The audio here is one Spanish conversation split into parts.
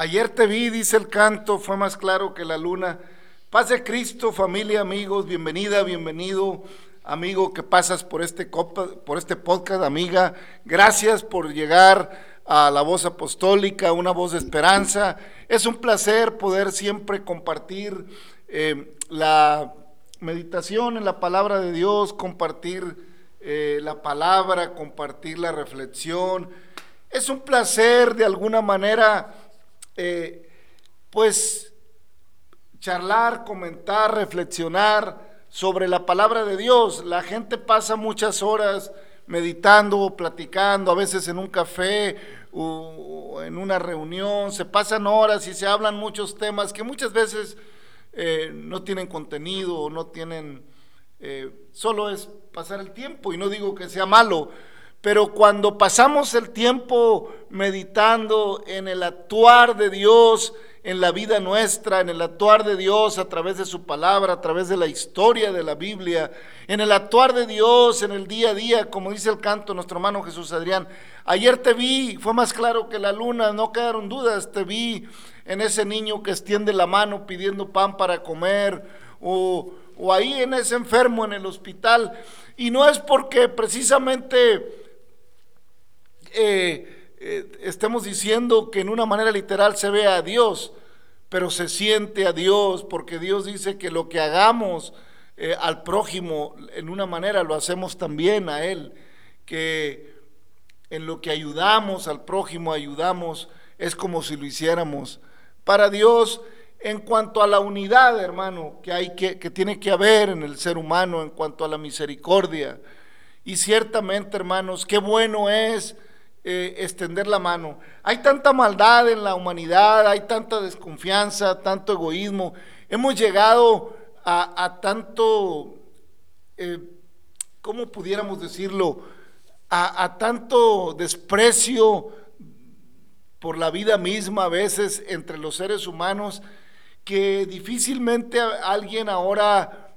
Ayer te vi, dice el canto, fue más claro que la luna. Paz de Cristo, familia, amigos, bienvenida, bienvenido, amigo que pasas por este, por este podcast, amiga. Gracias por llegar a la voz apostólica, una voz de esperanza. Es un placer poder siempre compartir eh, la meditación en la palabra de Dios, compartir eh, la palabra, compartir la reflexión. Es un placer de alguna manera eh, pues charlar, comentar, reflexionar sobre la palabra de Dios. La gente pasa muchas horas meditando, platicando, a veces en un café o, o en una reunión, se pasan horas y se hablan muchos temas que muchas veces eh, no tienen contenido, no tienen, eh, solo es pasar el tiempo y no digo que sea malo, pero cuando pasamos el tiempo meditando en el actuar de Dios en la vida nuestra, en el actuar de Dios a través de su palabra, a través de la historia de la Biblia, en el actuar de Dios en el día a día, como dice el canto nuestro hermano Jesús Adrián. Ayer te vi, fue más claro que la luna, no quedaron dudas, te vi en ese niño que extiende la mano pidiendo pan para comer, o, o ahí en ese enfermo en el hospital. Y no es porque precisamente eh, eh, estemos diciendo que en una manera literal se ve a Dios, pero se siente a Dios, porque Dios dice que lo que hagamos eh, al prójimo en una manera lo hacemos también a Él, que en lo que ayudamos al prójimo, ayudamos, es como si lo hiciéramos. Para Dios, en cuanto a la unidad, hermano, que, hay que, que tiene que haber en el ser humano, en cuanto a la misericordia, y ciertamente, hermanos, qué bueno es eh, extender la mano. Hay tanta maldad en la humanidad, hay tanta desconfianza, tanto egoísmo. Hemos llegado a, tanto, eh, ¿cómo pudiéramos decirlo? A tanto desprecio por la vida misma a veces entre los seres humanos que difícilmente alguien ahora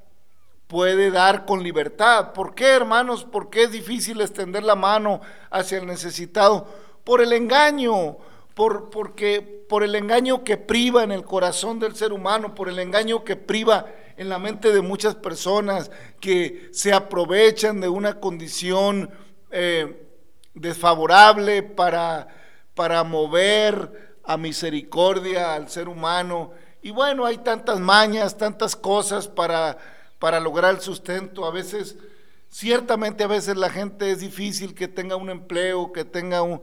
puede dar con libertad. ¿Por qué, hermanos? ¿Por qué es difícil extender la mano hacia el necesitado? Por el engaño, por, porque, por el engaño que priva en el corazón del ser humano, por el engaño que priva en la mente de muchas personas que se aprovechan de una condición eh, desfavorable para, para mover a misericordia al ser humano. Y bueno, hay tantas mañas, tantas cosas para para lograr el sustento. A veces, ciertamente a veces la gente es difícil que tenga un empleo, que tenga un,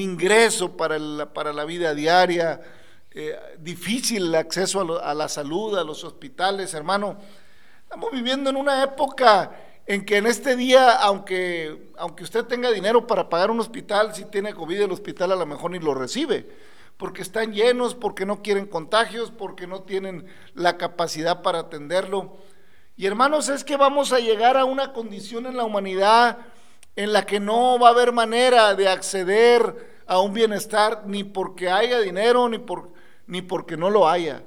ingreso para, la vida diaria, eh, difícil el acceso a, lo, a, la salud, a los hospitales, hermano. Estamos viviendo en una época en que en este día, aunque, aunque usted tenga dinero para pagar un hospital, si tiene COVID el hospital a lo mejor ni lo recibe, porque están llenos, porque no quieren contagios, porque no tienen la capacidad para atenderlo. Y hermanos, es que vamos a llegar a una condición en la humanidad en la que no va a haber manera de acceder a un bienestar ni porque haya dinero ni, por, ni porque no lo haya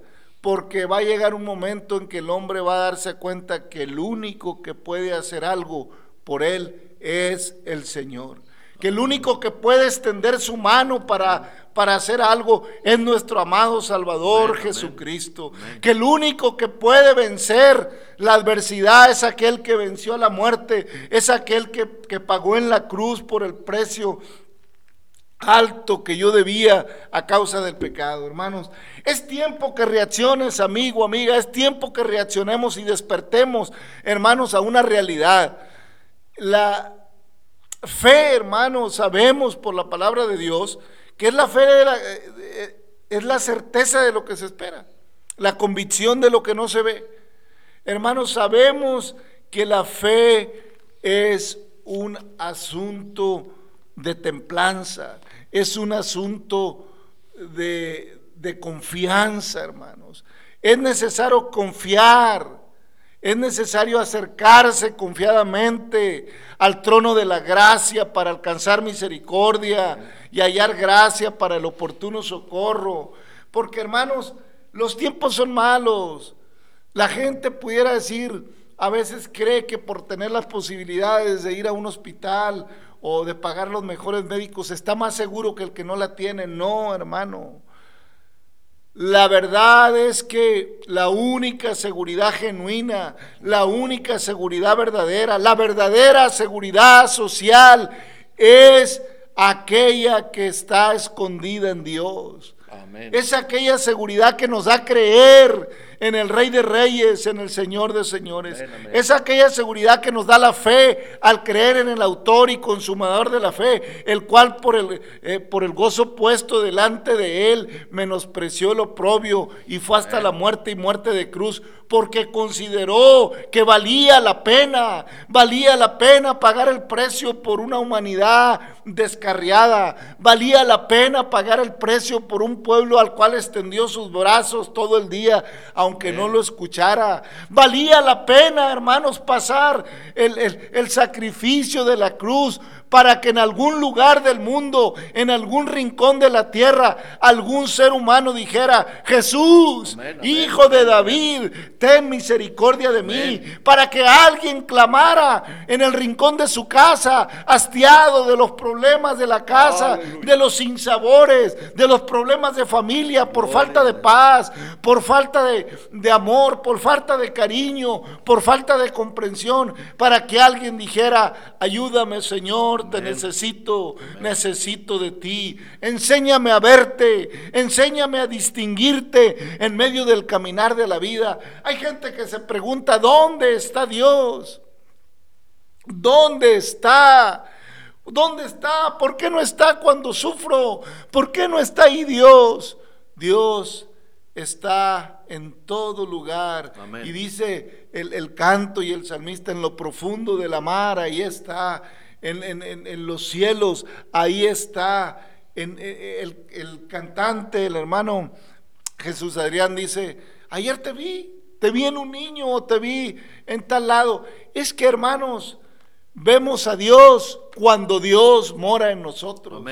porque va a llegar un momento en que el hombre va a darse cuenta que el único que puede hacer algo por él es el Señor. Que el único que puede extender su mano para, para hacer algo es nuestro amado Salvador Jesucristo. Que el único que puede vencer la adversidad es aquel que venció a la muerte, es aquel que, que pagó en la cruz por el precio alto que yo debía a causa del pecado, hermanos. Es tiempo que reacciones, amigo, amiga, es tiempo que reaccionemos y despertemos, hermanos, a una realidad. La fe, hermanos, sabemos por la palabra de Dios que es la fe, eh, es la certeza de lo que se espera, la convicción de lo que no se ve. Hermanos, sabemos que la fe es un asunto de templanza, es un asunto de, de confianza, hermanos. Es necesario confiar, es necesario acercarse confiadamente al trono de la gracia para alcanzar misericordia y hallar gracia para el oportuno socorro. Porque hermanos, los tiempos son malos. La gente pudiera decir, a veces cree que por tener las posibilidades de ir a un hospital o de pagar los mejores médicos está más seguro que el que no la tiene. No, hermano. La verdad es que la única seguridad genuina, la única seguridad verdadera, la verdadera seguridad social es aquella que está escondida en Dios. Es aquella seguridad que nos da creer en el Rey de Reyes, en el Señor de Señores. Es aquella seguridad que nos da la fe al creer en el autor y consumador de la fe, el cual por el, eh, por el gozo puesto delante de él menospreció el oprobio y fue hasta la muerte y muerte de cruz, porque consideró que valía la pena, valía la pena pagar el precio por una humanidad descarriada, valía la pena pagar el precio por un pueblo al cual extendió sus brazos todo el día, aunque no lo escuchara. Valía la pena, hermanos, pasar el, el sacrificio de la cruz para que en algún lugar del mundo, en algún rincón de la tierra, algún ser humano dijera, Jesús, hijo de David, ten misericordia de mí, para que alguien clamara en el rincón de su casa, hastiado de los problemas de la casa, de los sinsabores, de los problemas de familia, por falta de paz, por falta de, de amor, por falta de cariño, por falta de comprensión, para que alguien dijera, ayúdame Señor, te necesito, necesito de ti. Enséñame a verte, enséñame a distinguirte en medio del caminar de la vida. Hay gente que se pregunta, ¿dónde está Dios? ¿Dónde está? ¿Dónde está? ¿Por qué no está cuando sufro? ¿Por qué no está ahí Dios? Dios está en todo lugar. Y dice el, el, canto y el salmista en lo profundo de la mar, ahí está en, los cielos, ahí está. En, el, el cantante, el hermano Jesús Adrián dice, ayer te vi, te vi en un niño o te vi en tal lado. Es que hermanos, vemos a Dios cuando Dios mora en nosotros.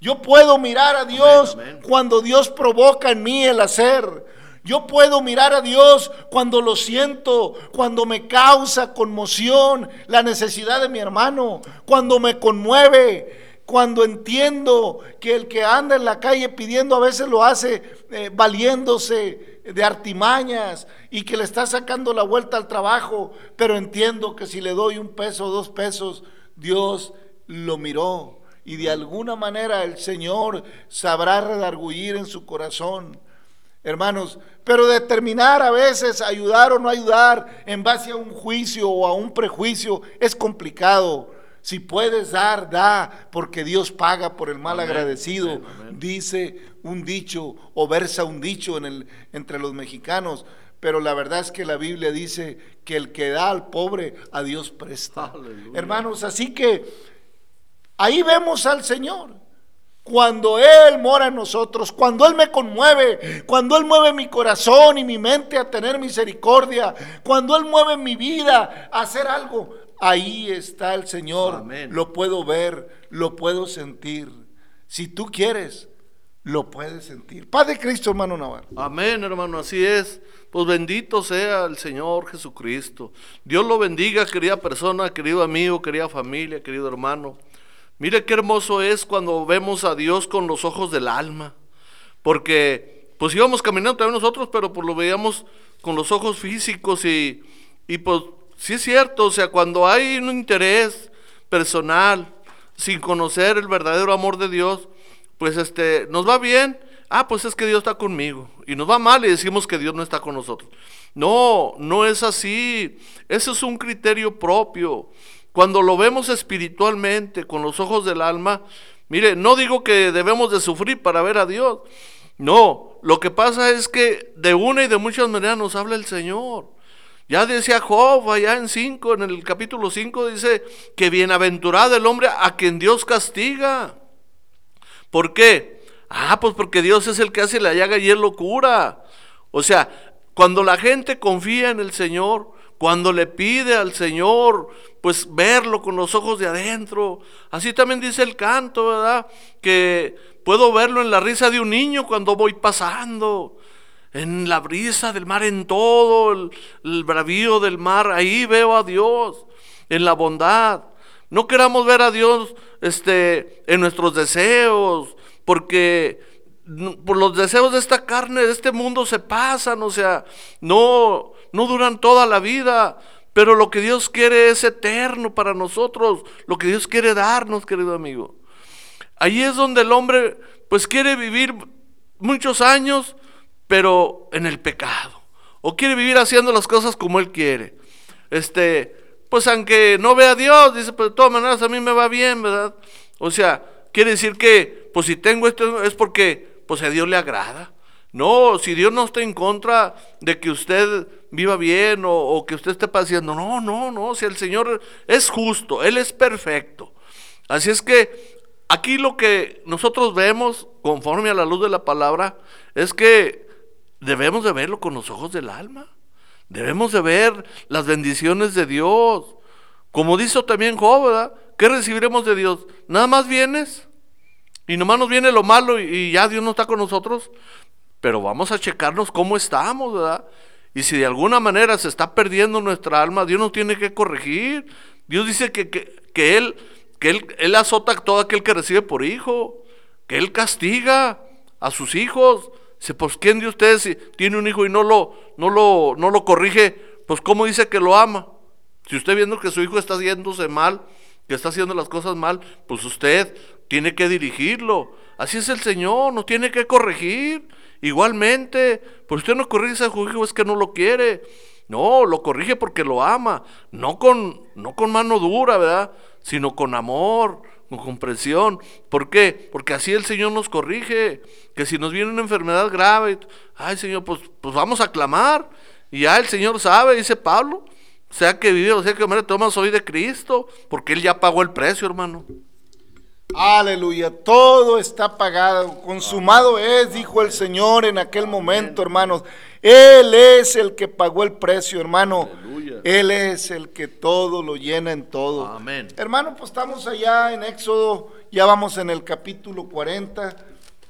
Yo puedo mirar a Dios cuando Dios provoca en mí el hacer. Yo puedo mirar a Dios cuando lo siento, cuando me causa conmoción la necesidad de mi hermano, cuando me conmueve, cuando entiendo que el que anda en la calle pidiendo a veces lo hace eh, valiéndose de artimañas y que le está sacando la vuelta al trabajo, pero entiendo que si le doy un peso o dos pesos, Dios lo miró y de alguna manera el Señor sabrá redarguir en su corazón hermanos, pero determinar a veces ayudar o no ayudar en base a un juicio o a un prejuicio es complicado. Si puedes dar, da, porque Dios paga por el mal agradecido, dice un dicho o versa un dicho en el, entre los mexicanos. pero la verdad es que la Biblia dice que el que da al pobre, a Dios presta. Hermanos, así que ahí vemos al Señor. Cuando Él mora en nosotros, cuando Él me conmueve, cuando Él mueve mi corazón y mi mente a tener misericordia, cuando Él mueve mi vida a hacer algo, ahí está el Señor. Lo puedo ver, lo puedo sentir. Si tú quieres, lo puedes sentir. Padre Cristo, hermano Navarro. Amén, hermano, así es. Pues bendito sea el Señor Jesucristo. Dios lo bendiga, querida persona, querido amigo, querida familia, querido hermano. Mire qué hermoso es cuando vemos a Dios con los ojos del alma. Porque pues íbamos caminando también nosotros, pero pues lo veíamos con los ojos físicos y, y pues sí es cierto, o sea, cuando hay un interés personal, sin conocer el verdadero amor de Dios, pues este, nos va bien, ah, pues es que Dios está conmigo. Y nos va mal y decimos que Dios no está con nosotros. No, no es así. Ese es un criterio propio. Cuando lo vemos espiritualmente, con los ojos del alma, mire, no digo que debemos de sufrir para ver a Dios. No, lo que pasa es que de una y de muchas maneras nos habla el Señor. Ya decía Job allá en 5, en el capítulo 5 dice que bienaventurado el hombre a quien Dios castiga. ¿Por qué? Ah, pues porque Dios es el que hace la llaga y Él lo cura. O sea, cuando la gente confía en el Señor, cuando le pide al Señor, pues verlo con los ojos de adentro. Así también dice el canto, ¿verdad? Que puedo verlo en la risa de un niño cuando voy pasando. En la brisa del mar, en todo el, bravío del mar, ahí veo a Dios, en la bondad. No queramos ver a Dios este, en nuestros deseos, porque por los deseos de esta carne, de este mundo se pasan, o sea, no, no duran toda la vida, pero lo que Dios quiere es eterno para nosotros, lo que Dios quiere darnos, querido amigo. Ahí es donde el hombre pues quiere vivir muchos años, pero en el pecado, o quiere vivir haciendo las cosas como él quiere. Este, pues aunque no vea a Dios, dice, pues de todas maneras a mí me va bien, ¿verdad? O sea, quiere decir que, pues si tengo esto es porque, pues a Dios le agrada. No, si Dios no está en contra de que usted viva bien o, que usted esté paseando, no, no, no, si el Señor es justo, Él es perfecto. Así es que aquí lo que nosotros vemos, conforme a la luz de la palabra, es que debemos de verlo con los ojos del alma. Debemos de ver las bendiciones de Dios. Como dice también Job. ¿Qué recibiremos de Dios? Nada más vienes y nomás nos viene lo malo y, ya Dios no está con nosotros. Pero vamos a checarnos cómo estamos, ¿verdad? Y si de alguna manera se está perdiendo nuestra alma, Dios nos tiene que corregir. Dios dice que, que, él, que él, él azota a todo aquel que recibe por hijo, que Él castiga a sus hijos. Pues ¿quién de ustedes si tiene un hijo y no lo, no lo, no lo corrige? Pues ¿cómo dice que lo ama? Si usted viendo que su hijo está haciéndose mal, que está haciendo las cosas mal, pues usted tiene que dirigirlo. Así es el Señor, nos tiene que corregir. Igualmente, pues usted no corrige a su es que no lo quiere. No, lo corrige porque lo ama, no con, no con mano dura, ¿verdad? Sino con amor, con comprensión. ¿Por qué? Porque así el Señor nos corrige. Que si nos viene una enfermedad grave, ay Señor, pues, pues vamos a clamar. Y ya el Señor sabe, dice Pablo, sea que vive o sea que muere, toma soy de Cristo, porque Él ya pagó el precio, hermano. Aleluya, todo está pagado, consumado es, dijo el Señor en aquel momento, hermanos. Él es el que pagó el precio, hermano. Él es el que todo lo llena en todo. Amén. Hermano, pues estamos allá en Éxodo, ya vamos en el capítulo 40,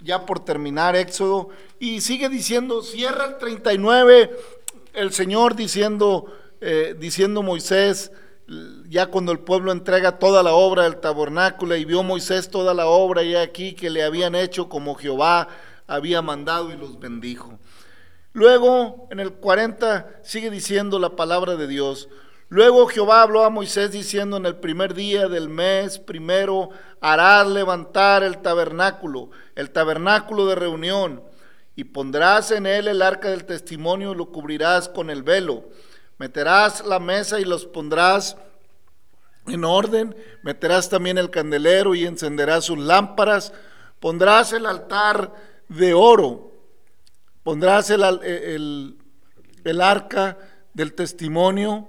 ya por terminar Éxodo, y sigue diciendo, cierra el 39, el Señor diciendo, eh, diciendo Moisés, ya cuando el pueblo entrega toda la obra del tabernáculo y vio Moisés toda la obra y aquí que le habían hecho como Jehová había mandado y los bendijo. Luego en el 40 sigue diciendo la palabra de Dios. Luego Jehová habló a Moisés diciendo en el primer día del mes primero harás levantar el tabernáculo, el tabernáculo de reunión, y pondrás en él el arca del testimonio y lo cubrirás con el velo Meterás la mesa y los pondrás en orden. Meterás también el candelero y encenderás sus lámparas. Pondrás el altar de oro. Pondrás el, el arca del testimonio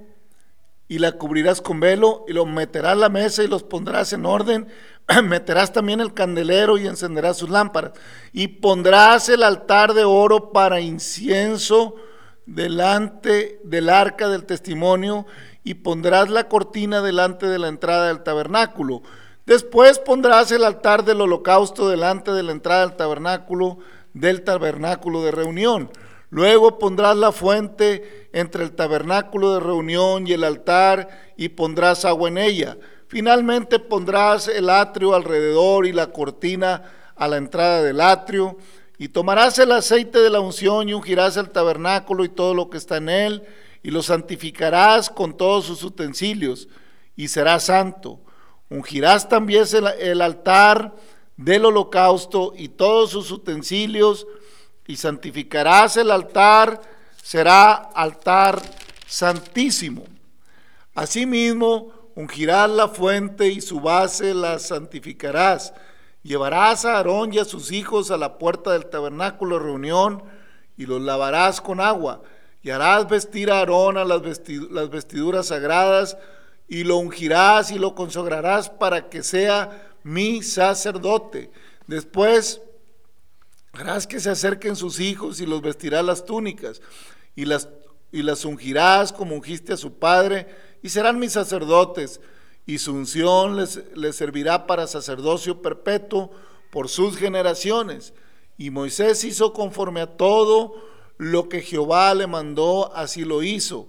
y la cubrirás con velo y lo meterás la mesa y los pondrás en orden. meterás también el candelero y encenderás sus lámparas. Y pondrás el altar de oro para incienso delante del arca del testimonio y pondrás la cortina delante de la entrada del tabernáculo. Después pondrás el altar del holocausto delante de la entrada del tabernáculo, del tabernáculo de reunión. Luego pondrás la fuente entre el tabernáculo de reunión y el altar y pondrás agua en ella. Finalmente pondrás el atrio alrededor y la cortina a la entrada del atrio. Y tomarás el aceite de la unción y ungirás el tabernáculo y todo lo que está en él, y lo santificarás con todos sus utensilios, y será santo. Ungirás también el, el altar del holocausto y todos sus utensilios, y santificarás el altar, será altar santísimo. Asimismo, ungirás la fuente y su base la santificarás. Llevarás a Aarón y a sus hijos a la puerta del tabernáculo de reunión y los lavarás con agua. Y harás vestir a Aarón a las, las vestiduras sagradas y lo ungirás y lo consagrarás para que sea mi sacerdote. Después Harás que se acerquen sus hijos y los vestirás las túnicas y las, y las ungirás como ungiste a su padre y serán mis sacerdotes y su unción les, les servirá para sacerdocio perpetuo por sus generaciones. Y Moisés hizo conforme a todo lo que Jehová le mandó, así lo hizo.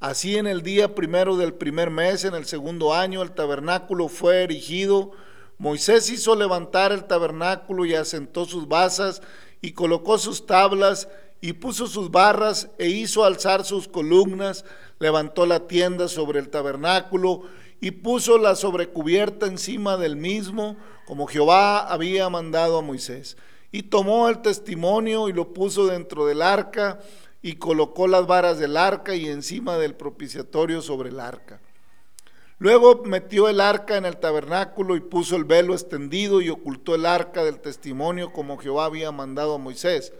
Así en el día primero del primer mes, en el segundo año, el tabernáculo fue erigido Moisés hizo levantar el tabernáculo y asentó sus basas y colocó sus tablas y puso sus barras e hizo alzar sus columnas, levantó la tienda sobre el tabernáculo y puso la sobrecubierta encima del mismo, como Jehová había mandado a Moisés. Y tomó el testimonio y lo puso dentro del arca y colocó las varas del arca y encima del propiciatorio sobre el arca. Luego metió el arca en el tabernáculo y puso el velo extendido y ocultó el arca del testimonio como Jehová había mandado a Moisés.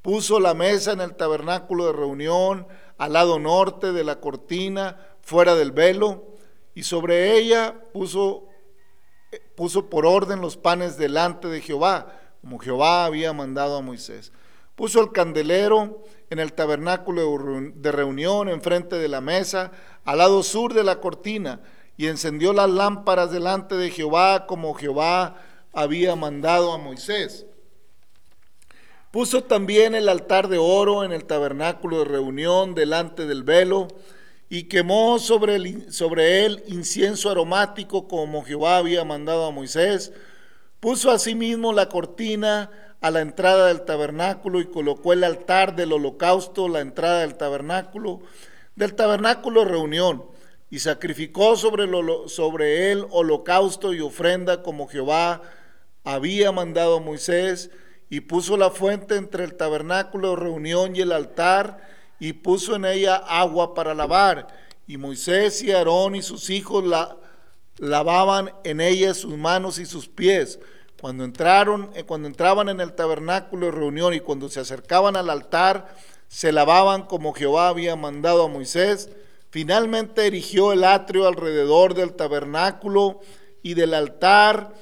Puso la mesa en el tabernáculo de reunión al lado norte de la cortina, fuera del velo, y sobre ella puso, puso por orden los panes delante de Jehová, como Jehová había mandado a Moisés. Puso el candelero en el tabernáculo de reunión enfrente de la mesa, al lado sur de la cortina, y encendió las lámparas delante de Jehová como Jehová había mandado a Moisés. Puso también el altar de oro en el tabernáculo de reunión delante del velo y quemó sobre, él incienso aromático como Jehová había mandado a Moisés. Puso asimismo la cortina a la entrada del tabernáculo y colocó el altar del holocausto, la entrada del tabernáculo, del tabernáculo reunión, y sacrificó sobre, sobre él holocausto y ofrenda como Jehová había mandado a Moisés, y puso la fuente entre el tabernáculo reunión y el altar, y puso en ella agua para lavar, y Moisés y Aarón y sus hijos la, lavaban en ella sus manos y sus pies cuando entraron, eh, cuando entraban en el tabernáculo de reunión y cuando se acercaban al altar, se lavaban como Jehová había mandado a Moisés. Finalmente erigió el atrio alrededor del tabernáculo y del altar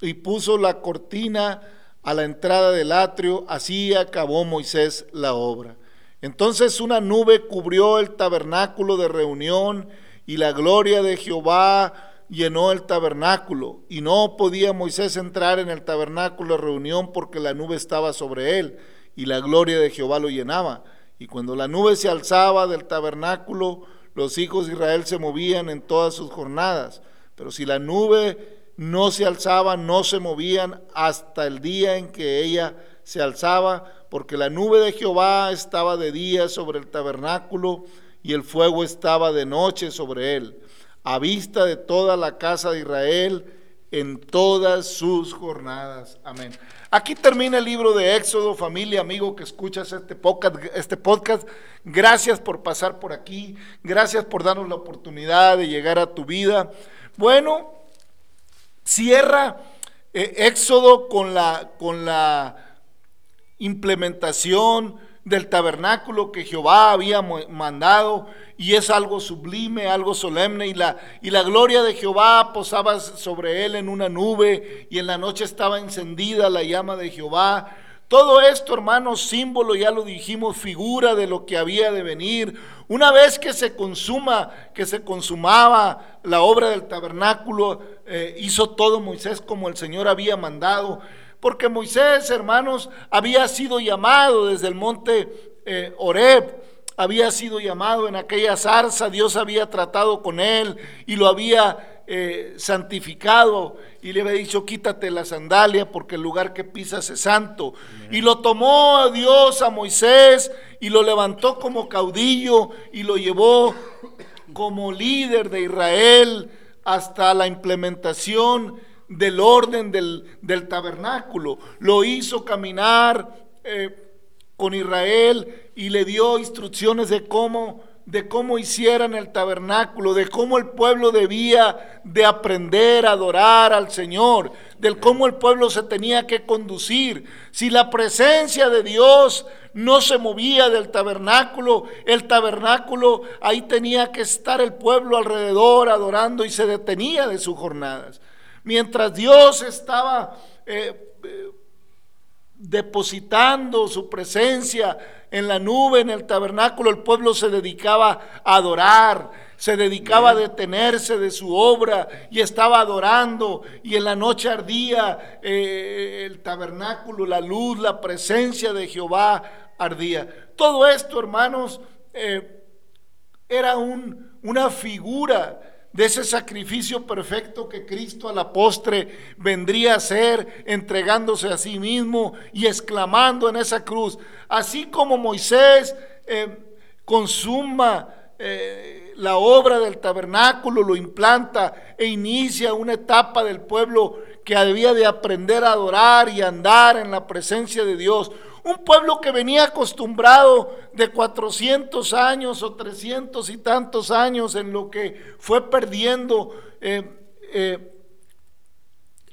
y puso la cortina a la entrada del atrio. Así acabó Moisés la obra. Entonces una nube cubrió el tabernáculo de reunión y la gloria de Jehová llenó el tabernáculo y no podía Moisés entrar en el tabernáculo de reunión porque la nube estaba sobre él y la gloria de Jehová lo llenaba. Y cuando la nube se alzaba del tabernáculo, los hijos de Israel se movían en todas sus jornadas. Pero si la nube no se alzaba, no se movían hasta el día en que ella se alzaba, porque la nube de Jehová estaba de día sobre el tabernáculo y el fuego estaba de noche sobre él a vista de toda la casa de Israel en todas sus jornadas. Amén. Aquí termina el libro de Éxodo, familia, amigo que escuchas este podcast, este podcast. Gracias por pasar por aquí. Gracias por darnos la oportunidad de llegar a tu vida. Bueno, cierra eh, Éxodo con la, con la implementación del tabernáculo que Jehová había mandado y es algo sublime, algo solemne y la, y la gloria de Jehová posaba sobre él en una nube y en la noche estaba encendida la llama de Jehová. Todo esto, hermanos, símbolo, ya lo dijimos, figura de lo que había de venir. Una vez que se consuma, que se consumaba la obra del tabernáculo, eh, hizo todo Moisés como el Señor había mandado. Porque Moisés, hermanos, había sido llamado desde el monte eh, Oreb había sido llamado en aquella zarza, Dios había tratado con él y lo había eh, santificado y le había dicho quítate la sandalia porque el lugar que pisas es santo. Y lo tomó Dios a Moisés y lo levantó como caudillo y lo llevó como líder de Israel hasta la implementación del orden del, tabernáculo. Lo hizo caminar. Eh, con Israel y le dio instrucciones de cómo de cómo hicieran el tabernáculo, de cómo el pueblo debía de aprender a adorar al Señor, del cómo el pueblo se tenía que conducir. Si la presencia de Dios no se movía del tabernáculo, el tabernáculo ahí tenía que estar el pueblo alrededor adorando y se detenía de sus jornadas. Mientras Dios estaba eh, eh, depositando su presencia en la nube, en el tabernáculo, el pueblo se dedicaba a adorar, se dedicaba a detenerse de su obra y estaba adorando y en la noche ardía eh, el tabernáculo, la luz, la presencia de Jehová ardía. Todo esto, hermanos, era un, una figura de ese sacrificio perfecto que Cristo a la postre vendría a ser, entregándose a sí mismo y exclamando en esa cruz, así como Moisés eh, consuma eh, la obra del tabernáculo, lo implanta e inicia una etapa del pueblo que había de aprender a adorar y andar en la presencia de Dios. Un pueblo que venía acostumbrado de 400 años o 300 y tantos años en lo que fue perdiendo eh, eh,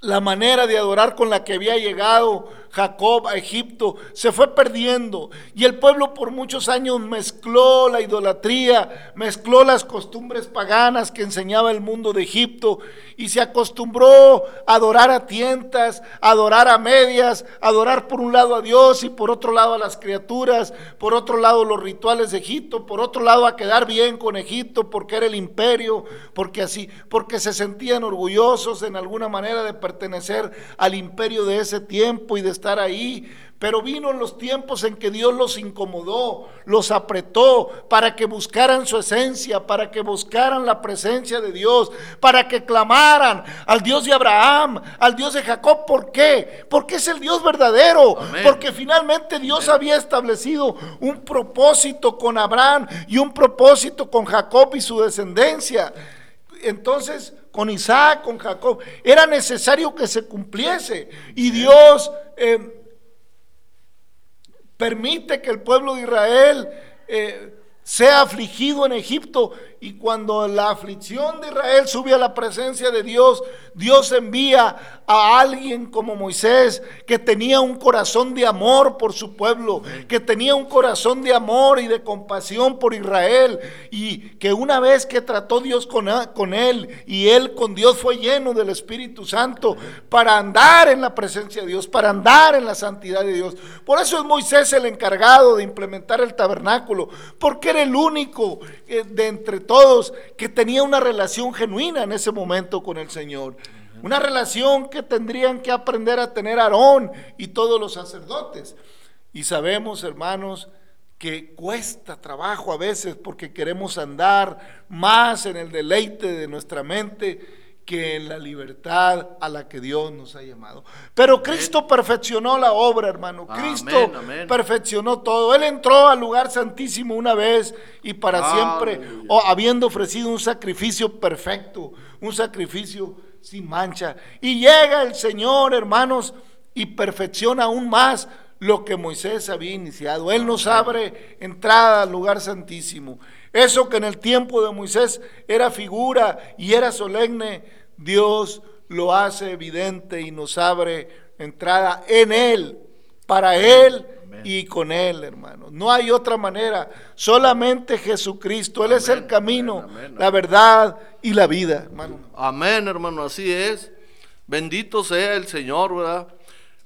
la manera de adorar con la que había llegado Jacob a Egipto se fue perdiendo. Y el pueblo por muchos años mezcló la idolatría, mezcló las costumbres paganas que enseñaba el mundo de Egipto y se acostumbró a adorar a tientas, a adorar a medias, a adorar por un lado a Dios y por otro lado a las criaturas, por otro lado los rituales de Egipto, por otro lado a quedar bien con Egipto porque era el imperio, porque así, porque se sentían orgullosos en alguna manera de pertenecer al imperio de ese tiempo y de estar ahí. Pero vino los tiempos en que Dios los incomodó, los apretó para que buscaran su esencia, para que buscaran la presencia de Dios, para que clamaran al Dios de Abraham, al Dios de Jacob. ¿Por qué? Porque es el Dios verdadero. Porque finalmente Dios había establecido un propósito con Abraham y un propósito con Jacob y su descendencia. Entonces, con Isaac, con Jacob, era necesario que se cumpliese. Y Dios eh, permite que el pueblo de Israel eh, sea afligido en Egipto y cuando la aflicción de Israel sube a la presencia de Dios, Dios envía a alguien como Moisés que tenía un corazón de amor por su pueblo, que tenía un corazón de amor y de compasión por Israel y que una vez que trató Dios con, con él y él con Dios fue lleno del Espíritu Santo para andar en la presencia de Dios, para andar en la santidad de Dios. Por eso es Moisés el encargado de implementar el tabernáculo, porque era el único eh, de entre todos todos que tenía una relación genuina en ese momento con el Señor. Una relación que tendrían que aprender a tener Aarón y todos los sacerdotes. Y sabemos, hermanos, que cuesta trabajo a veces porque queremos andar más en el deleite de nuestra mente que en la libertad a la que Dios nos ha llamado. Pero Cristo perfeccionó la obra, hermano. Cristo perfeccionó todo. Él entró al lugar santísimo una vez y para siempre, habiendo ofrecido un sacrificio perfecto, un sacrificio sin mancha. Y llega el Señor, hermanos, y perfecciona aún más lo que Moisés había iniciado. Él nos abre entrada al lugar santísimo. Eso que en el tiempo de Moisés era figura y era solemne, Dios lo hace evidente y nos abre entrada en Él, para Él y con Él, hermano. No hay otra manera. Solamente Jesucristo. Él es el camino, la verdad y la vida, hermano. Amén, hermano, así es. Bendito sea el Señor, ¿verdad?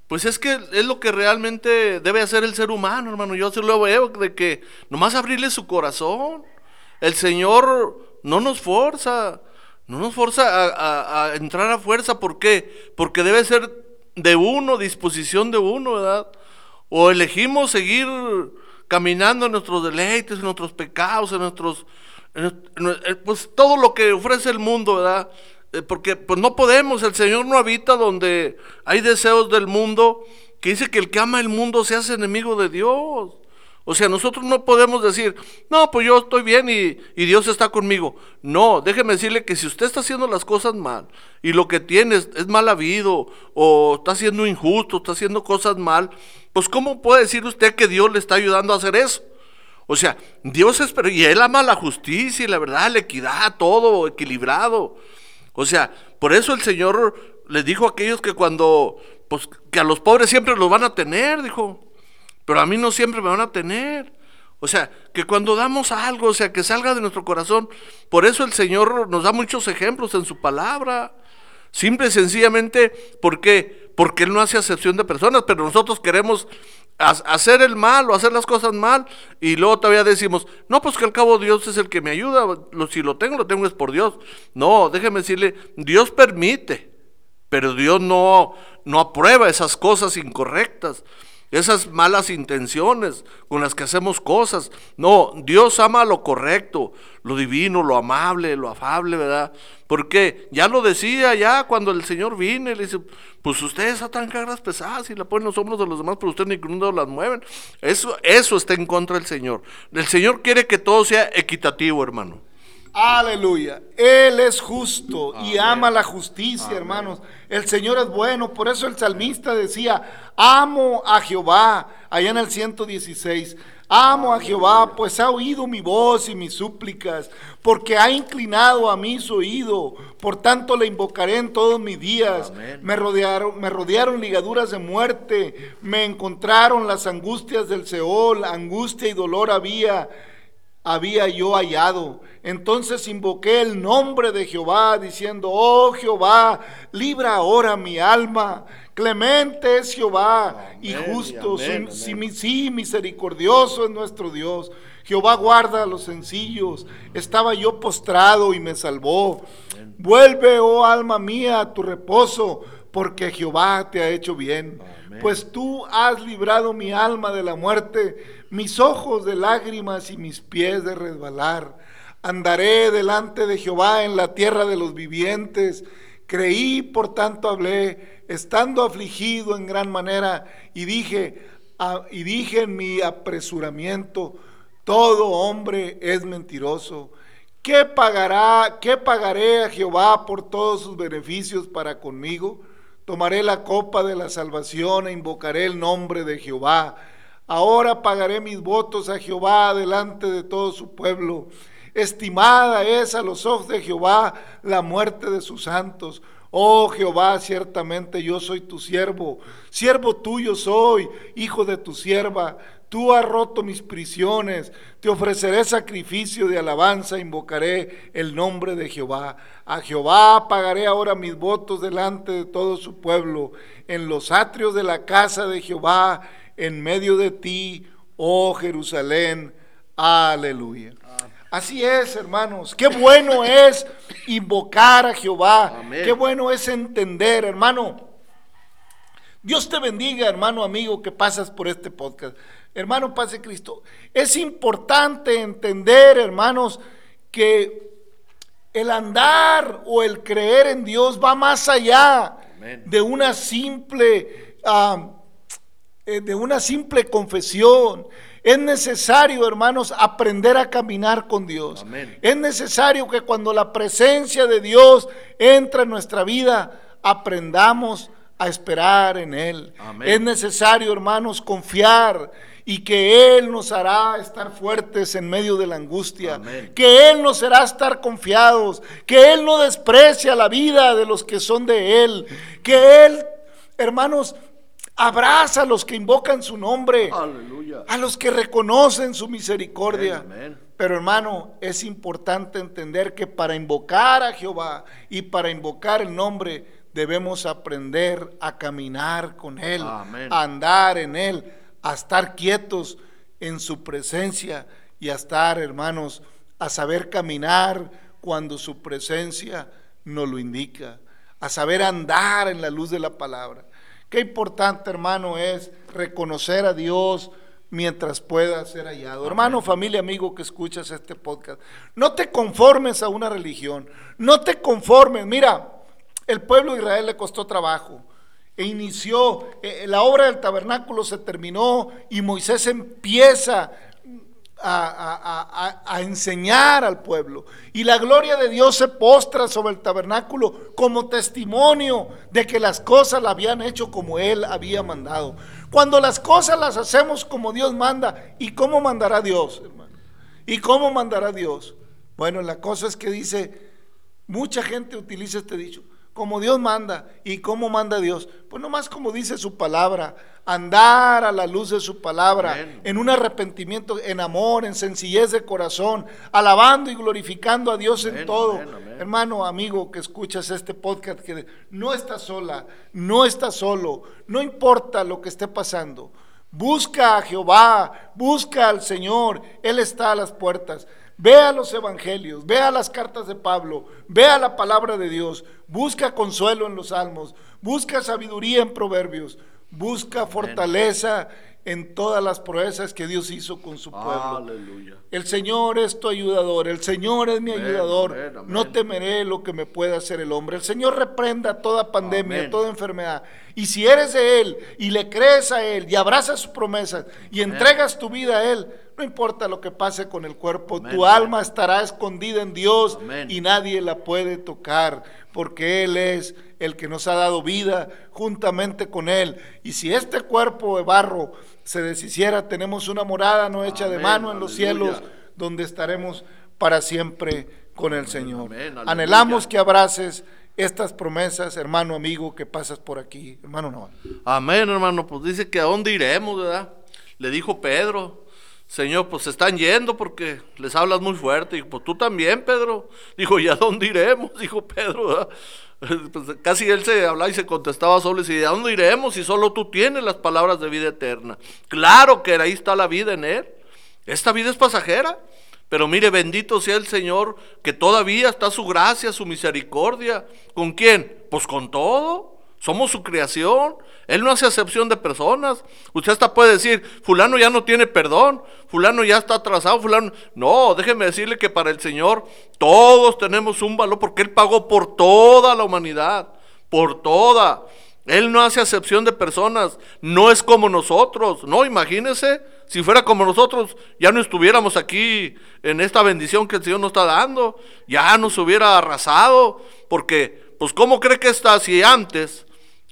Pues es que es lo que realmente debe hacer el ser humano, hermano. Yo se lo veo de que nomás abrirle su corazón. El Señor no nos forza, no nos forza a, a entrar a fuerza. ¿Por qué? Porque debe ser de uno, disposición de uno, ¿verdad? O elegimos seguir caminando en nuestros deleites, en nuestros pecados, en nuestros... pues todo lo que ofrece el mundo, ¿verdad? Eh, porque pues no podemos, el Señor no habita donde hay deseos del mundo, que dice que el que ama el mundo se hace enemigo de Dios. O sea, nosotros no podemos decir, no, pues yo estoy bien y, y, Dios está conmigo. No, déjeme decirle que si usted está haciendo las cosas mal y lo que tiene es, mal habido o está siendo injusto, está haciendo cosas mal, pues ¿cómo puede decir usted que Dios le está ayudando a hacer eso? O sea, Dios es, y Él ama la justicia y la verdad, la equidad, todo equilibrado. O sea, por eso el Señor le dijo a aquellos que cuando, pues que a los pobres siempre los van a tener, dijo pero a mí no siempre me van a tener. O sea, que cuando damos algo, o sea, que salga de nuestro corazón, por eso el Señor nos da muchos ejemplos en su palabra. Simple y sencillamente, ¿por qué? Porque Él no hace acepción de personas, pero nosotros queremos hacer el mal o hacer las cosas mal y luego todavía decimos, no, pues que al cabo Dios es el que me ayuda, si lo tengo, lo tengo es por Dios. No, déjeme decirle, Dios permite, pero Dios no, no aprueba esas cosas incorrectas esas malas intenciones con las que hacemos cosas. No, Dios ama lo correcto, lo divino, lo amable, lo afable, ¿verdad? Porque ya lo decía ya cuando el Señor vino le dice, pues ustedes atan cargas pesadas y la ponen los hombros de los demás, pero ustedes ni uno las mueven. Eso, eso está en contra del Señor. El Señor quiere que todo sea equitativo, hermano. Aleluya. Él es justo y ama la justicia, hermanos. El Señor es bueno. Por eso el salmista decía, amo a Jehová, allá en el 116. Amo a Jehová, pues ha oído mi voz y mis súplicas, porque ha inclinado a mí su oído. Por tanto le invocaré en todos mis días. Me rodearon, me rodearon ligaduras de muerte, me encontraron las angustias del Seol, angustia y dolor había había yo hallado. Entonces invoqué el nombre de Jehová, diciendo, oh Jehová, libra ahora mi alma. Clemente es Jehová y justo, sí, misericordioso es nuestro Dios. Jehová guarda a los sencillos. Estaba yo postrado y me salvó. Vuelve, oh alma mía, a tu reposo, porque Jehová te ha hecho bien. Pues tú has librado mi alma de la muerte mis ojos de lágrimas y mis pies de resbalar. Andaré delante de Jehová en la tierra de los vivientes. Creí, por tanto hablé, estando afligido en gran manera, y dije, y dije en mi apresuramiento, todo hombre es mentiroso. ¿Qué pagará, qué pagaré a Jehová por todos sus beneficios para conmigo? Tomaré la copa de la salvación e invocaré el nombre de Jehová Ahora pagaré mis votos a Jehová delante de todo su pueblo. Estimada es a los ojos de Jehová la muerte de sus santos. Oh Jehová, ciertamente yo soy tu siervo, siervo tuyo soy, hijo de tu sierva. Tú has roto mis prisiones, te ofreceré sacrificio de alabanza, invocaré el nombre de Jehová. A Jehová pagaré ahora mis votos delante de todo su pueblo, en los atrios de la casa de Jehová en medio de ti, oh Jerusalén. Aleluya. Así es, hermanos. Qué bueno es invocar a Jehová. Qué bueno es entender, hermano. Dios te bendiga, hermano amigo, que pasas por este podcast. Hermano, pase Cristo. Es importante entender, hermanos, que el andar o el creer en Dios va más allá de una simple ah, de una simple confesión. Es necesario, hermanos, aprender a caminar con Dios. Es necesario que cuando la presencia de Dios entra en nuestra vida, aprendamos a esperar en Él. Es necesario, hermanos, confiar y que Él nos hará estar fuertes en medio de la angustia, que Él nos hará estar confiados, que Él no desprecia la vida de los que son de Él, que Él, hermanos, Abraza a los que invocan su nombre. Aleluya. A los que reconocen su misericordia. Amén, amén. Pero hermano, es importante entender que para invocar a Jehová y para invocar el nombre debemos aprender a caminar con Él, Amén. a andar en Él, a estar quietos en su presencia y a estar, hermanos, a saber caminar cuando su presencia nos lo indica, a saber andar en la luz de la palabra. Qué importante, hermano, es reconocer a Dios mientras pueda ser hallado. Hermano, familia, amigo que escuchas este podcast, no te conformes a una religión, no te conformes. Mira, el pueblo de Israel le costó trabajo e inició, eh, la obra del tabernáculo se terminó y Moisés empieza a, enseñar al pueblo. Y la gloria de Dios se postra sobre el tabernáculo como testimonio de que las cosas la habían hecho como Él había mandado. Cuando las cosas las hacemos como Dios manda, ¿y cómo mandará Dios, hermano? ¿Y cómo mandará Dios? Bueno, la cosa es que dice, mucha gente utiliza este dicho, como Dios manda. ¿Y cómo manda Dios? Pues nomás como dice su palabra, andar a la luz de su palabra, Amén. en un arrepentimiento, en amor, en sencillez de corazón, alabando y glorificando a Dios en todo. amén. Hermano, amigo que escuchas este podcast, que no estás sola, no estás solo, no importa lo que esté pasando. Busca a Jehová, busca al Señor, Él está a las puertas. Vea los evangelios, vea las cartas de Pablo, vea la palabra de Dios, busca consuelo en los salmos, busca sabiduría en proverbios, busca fortaleza en todas las proezas que Dios hizo con su pueblo. Aleluya. El Señor es tu ayudador, el Señor es mi Amén, ayudador. amén, amén. No temeré lo que me pueda hacer el hombre. El Señor reprenda toda pandemia, toda enfermedad. Y si eres de Él y le crees a Él y abrazas sus promesas y entregas tu vida a Él, no importa lo que pase con el cuerpo, tu alma estará escondida en Dios y nadie la puede tocar, porque Él es el que nos ha dado vida juntamente con Él. Y si este cuerpo de barro se deshiciera, tenemos una morada no hecha de mano en los cielos, donde estaremos para siempre con el Señor. amén. Anhelamos que abraces estas promesas, hermano amigo, que pasas por aquí. Hermano Noah. Amén, hermano. Pues dice que a dónde iremos, ¿verdad? Le dijo Pedro. Señor, pues se están yendo porque les hablas muy fuerte. Y pues tú también, Pedro. Dijo, ¿y a dónde iremos? Dijo Pedro, ¿verdad? Pues, casi él se hablaba y se contestaba solo y decía, ¿a dónde iremos si solo tú tienes las palabras de vida eterna? Claro que ahí está la vida en él. Esta vida es pasajera. Pero mire, bendito sea el Señor, que todavía está su gracia, su misericordia. ¿Con quién? Pues con todo. Somos su creación. Él no hace acepción de personas. Usted hasta puede decir, fulano ya no tiene perdón, fulano ya está atrasado, fulano... No, déjeme decirle que para el Señor todos tenemos un valor porque Él pagó por toda la humanidad, por toda. Él no hace acepción de personas, no es como nosotros. No, imagínese, si fuera como nosotros, ya no estuviéramos aquí en esta bendición que el Señor nos está dando, ya nos hubiera arrasado, porque, pues, ¿cómo cree que está si antes,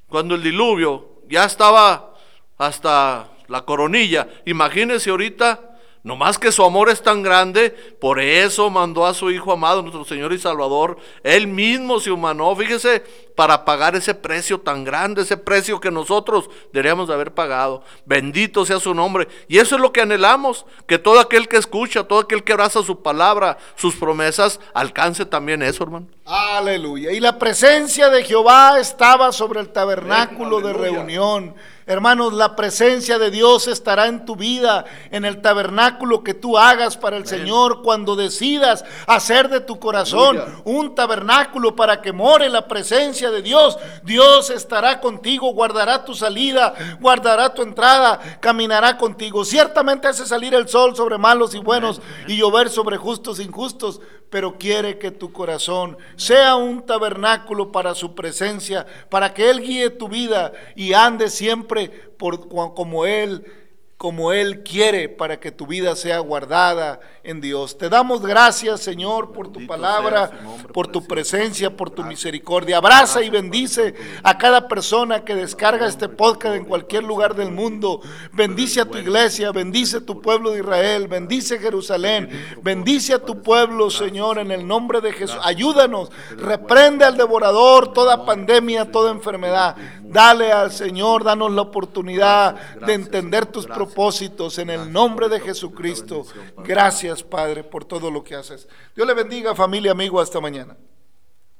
cuando el diluvio ya estaba hasta la coronilla, imagínese ahorita, nomás que su amor es tan grande, por eso mandó a su Hijo amado, nuestro Señor y Salvador, Él mismo se humanó, fíjese, para pagar ese precio tan grande, ese precio que nosotros deberíamos de haber pagado. Bendito sea su nombre. Y eso es lo que anhelamos, que todo aquel que escucha, todo aquel que abraza su palabra, sus promesas, alcance también eso, hermano. Aleluya. Y la presencia de Jehová estaba sobre el tabernáculo de reunión. Hermanos, la presencia de Dios estará en tu vida, en el tabernáculo que tú hagas para el Señor, cuando decidas hacer de tu corazón Aleluya. un tabernáculo para que more la presencia de Dios. Dios estará contigo, guardará tu salida, guardará tu entrada, caminará contigo. Ciertamente hace salir el sol sobre malos y buenos y llover sobre justos e injustos, pero quiere que tu corazón sea un tabernáculo para su presencia, para que Él guíe tu vida y ande siempre por, como Él como Él quiere para que tu vida sea guardada en Dios. Te damos gracias, Señor, por tu palabra, por tu presencia, por tu misericordia. Abraza y bendice a cada persona que descarga este podcast en cualquier lugar del mundo. Bendice a tu iglesia, bendice a tu pueblo de Israel, bendice Jerusalén, bendice a tu pueblo, Señor, en el nombre de Jesús. Ayúdanos, reprende al devorador toda pandemia, toda enfermedad. Dale al Señor, danos la oportunidad de entender tus propósitos en el nombre de Jesucristo. Gracias, Padre, por todo lo que haces. Dios le bendiga, familia, amigo, hasta mañana.